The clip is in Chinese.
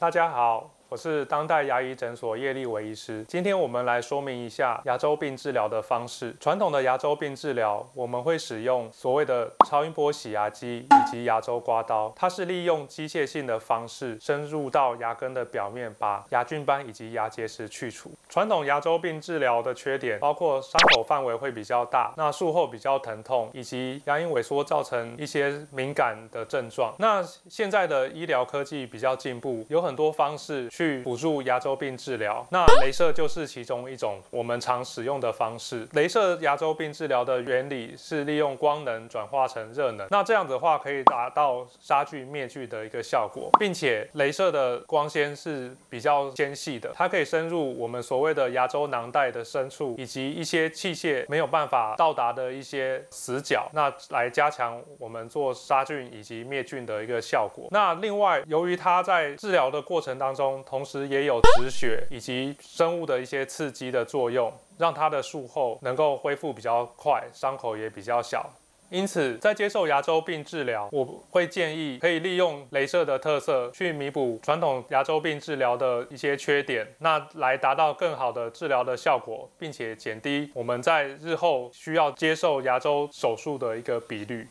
大家好。我是当代牙医诊所叶立伟医师。今天我们来说明一下牙周病治疗的方式。传统的牙周病治疗，我们会使用所谓的超音波洗牙机以及牙周刮刀，它是利用机械性的方式深入到牙根的表面，把牙菌斑以及牙结石去除。传统牙周病治疗的缺点包括伤口范围会比较大，那术后比较疼痛，以及牙龈萎缩造成一些敏感的症状。那现在的医疗科技比较进步，有很多方式。去辅助牙周病治疗，那镭射就是其中一种我们常使用的方式。镭射牙周病治疗的原理是利用光能转化成热能，那这样子的话可以达到杀菌灭菌的一个效果，并且镭射的光纤是比较纤细的，它可以深入我们所谓的牙周囊袋的深处，以及一些器械没有办法到达的一些死角，那来加强我们做杀菌以及灭菌的一个效果。那另外，由于它在治疗的过程当中，同时也有止血以及生物的一些刺激的作用，让它的术后能够恢复比较快，伤口也比较小。因此，在接受牙周病治疗，我会建议可以利用镭射的特色去弥补传统牙周病治疗的一些缺点，那来达到更好的治疗的效果，并且减低我们在日后需要接受牙周手术的一个比率。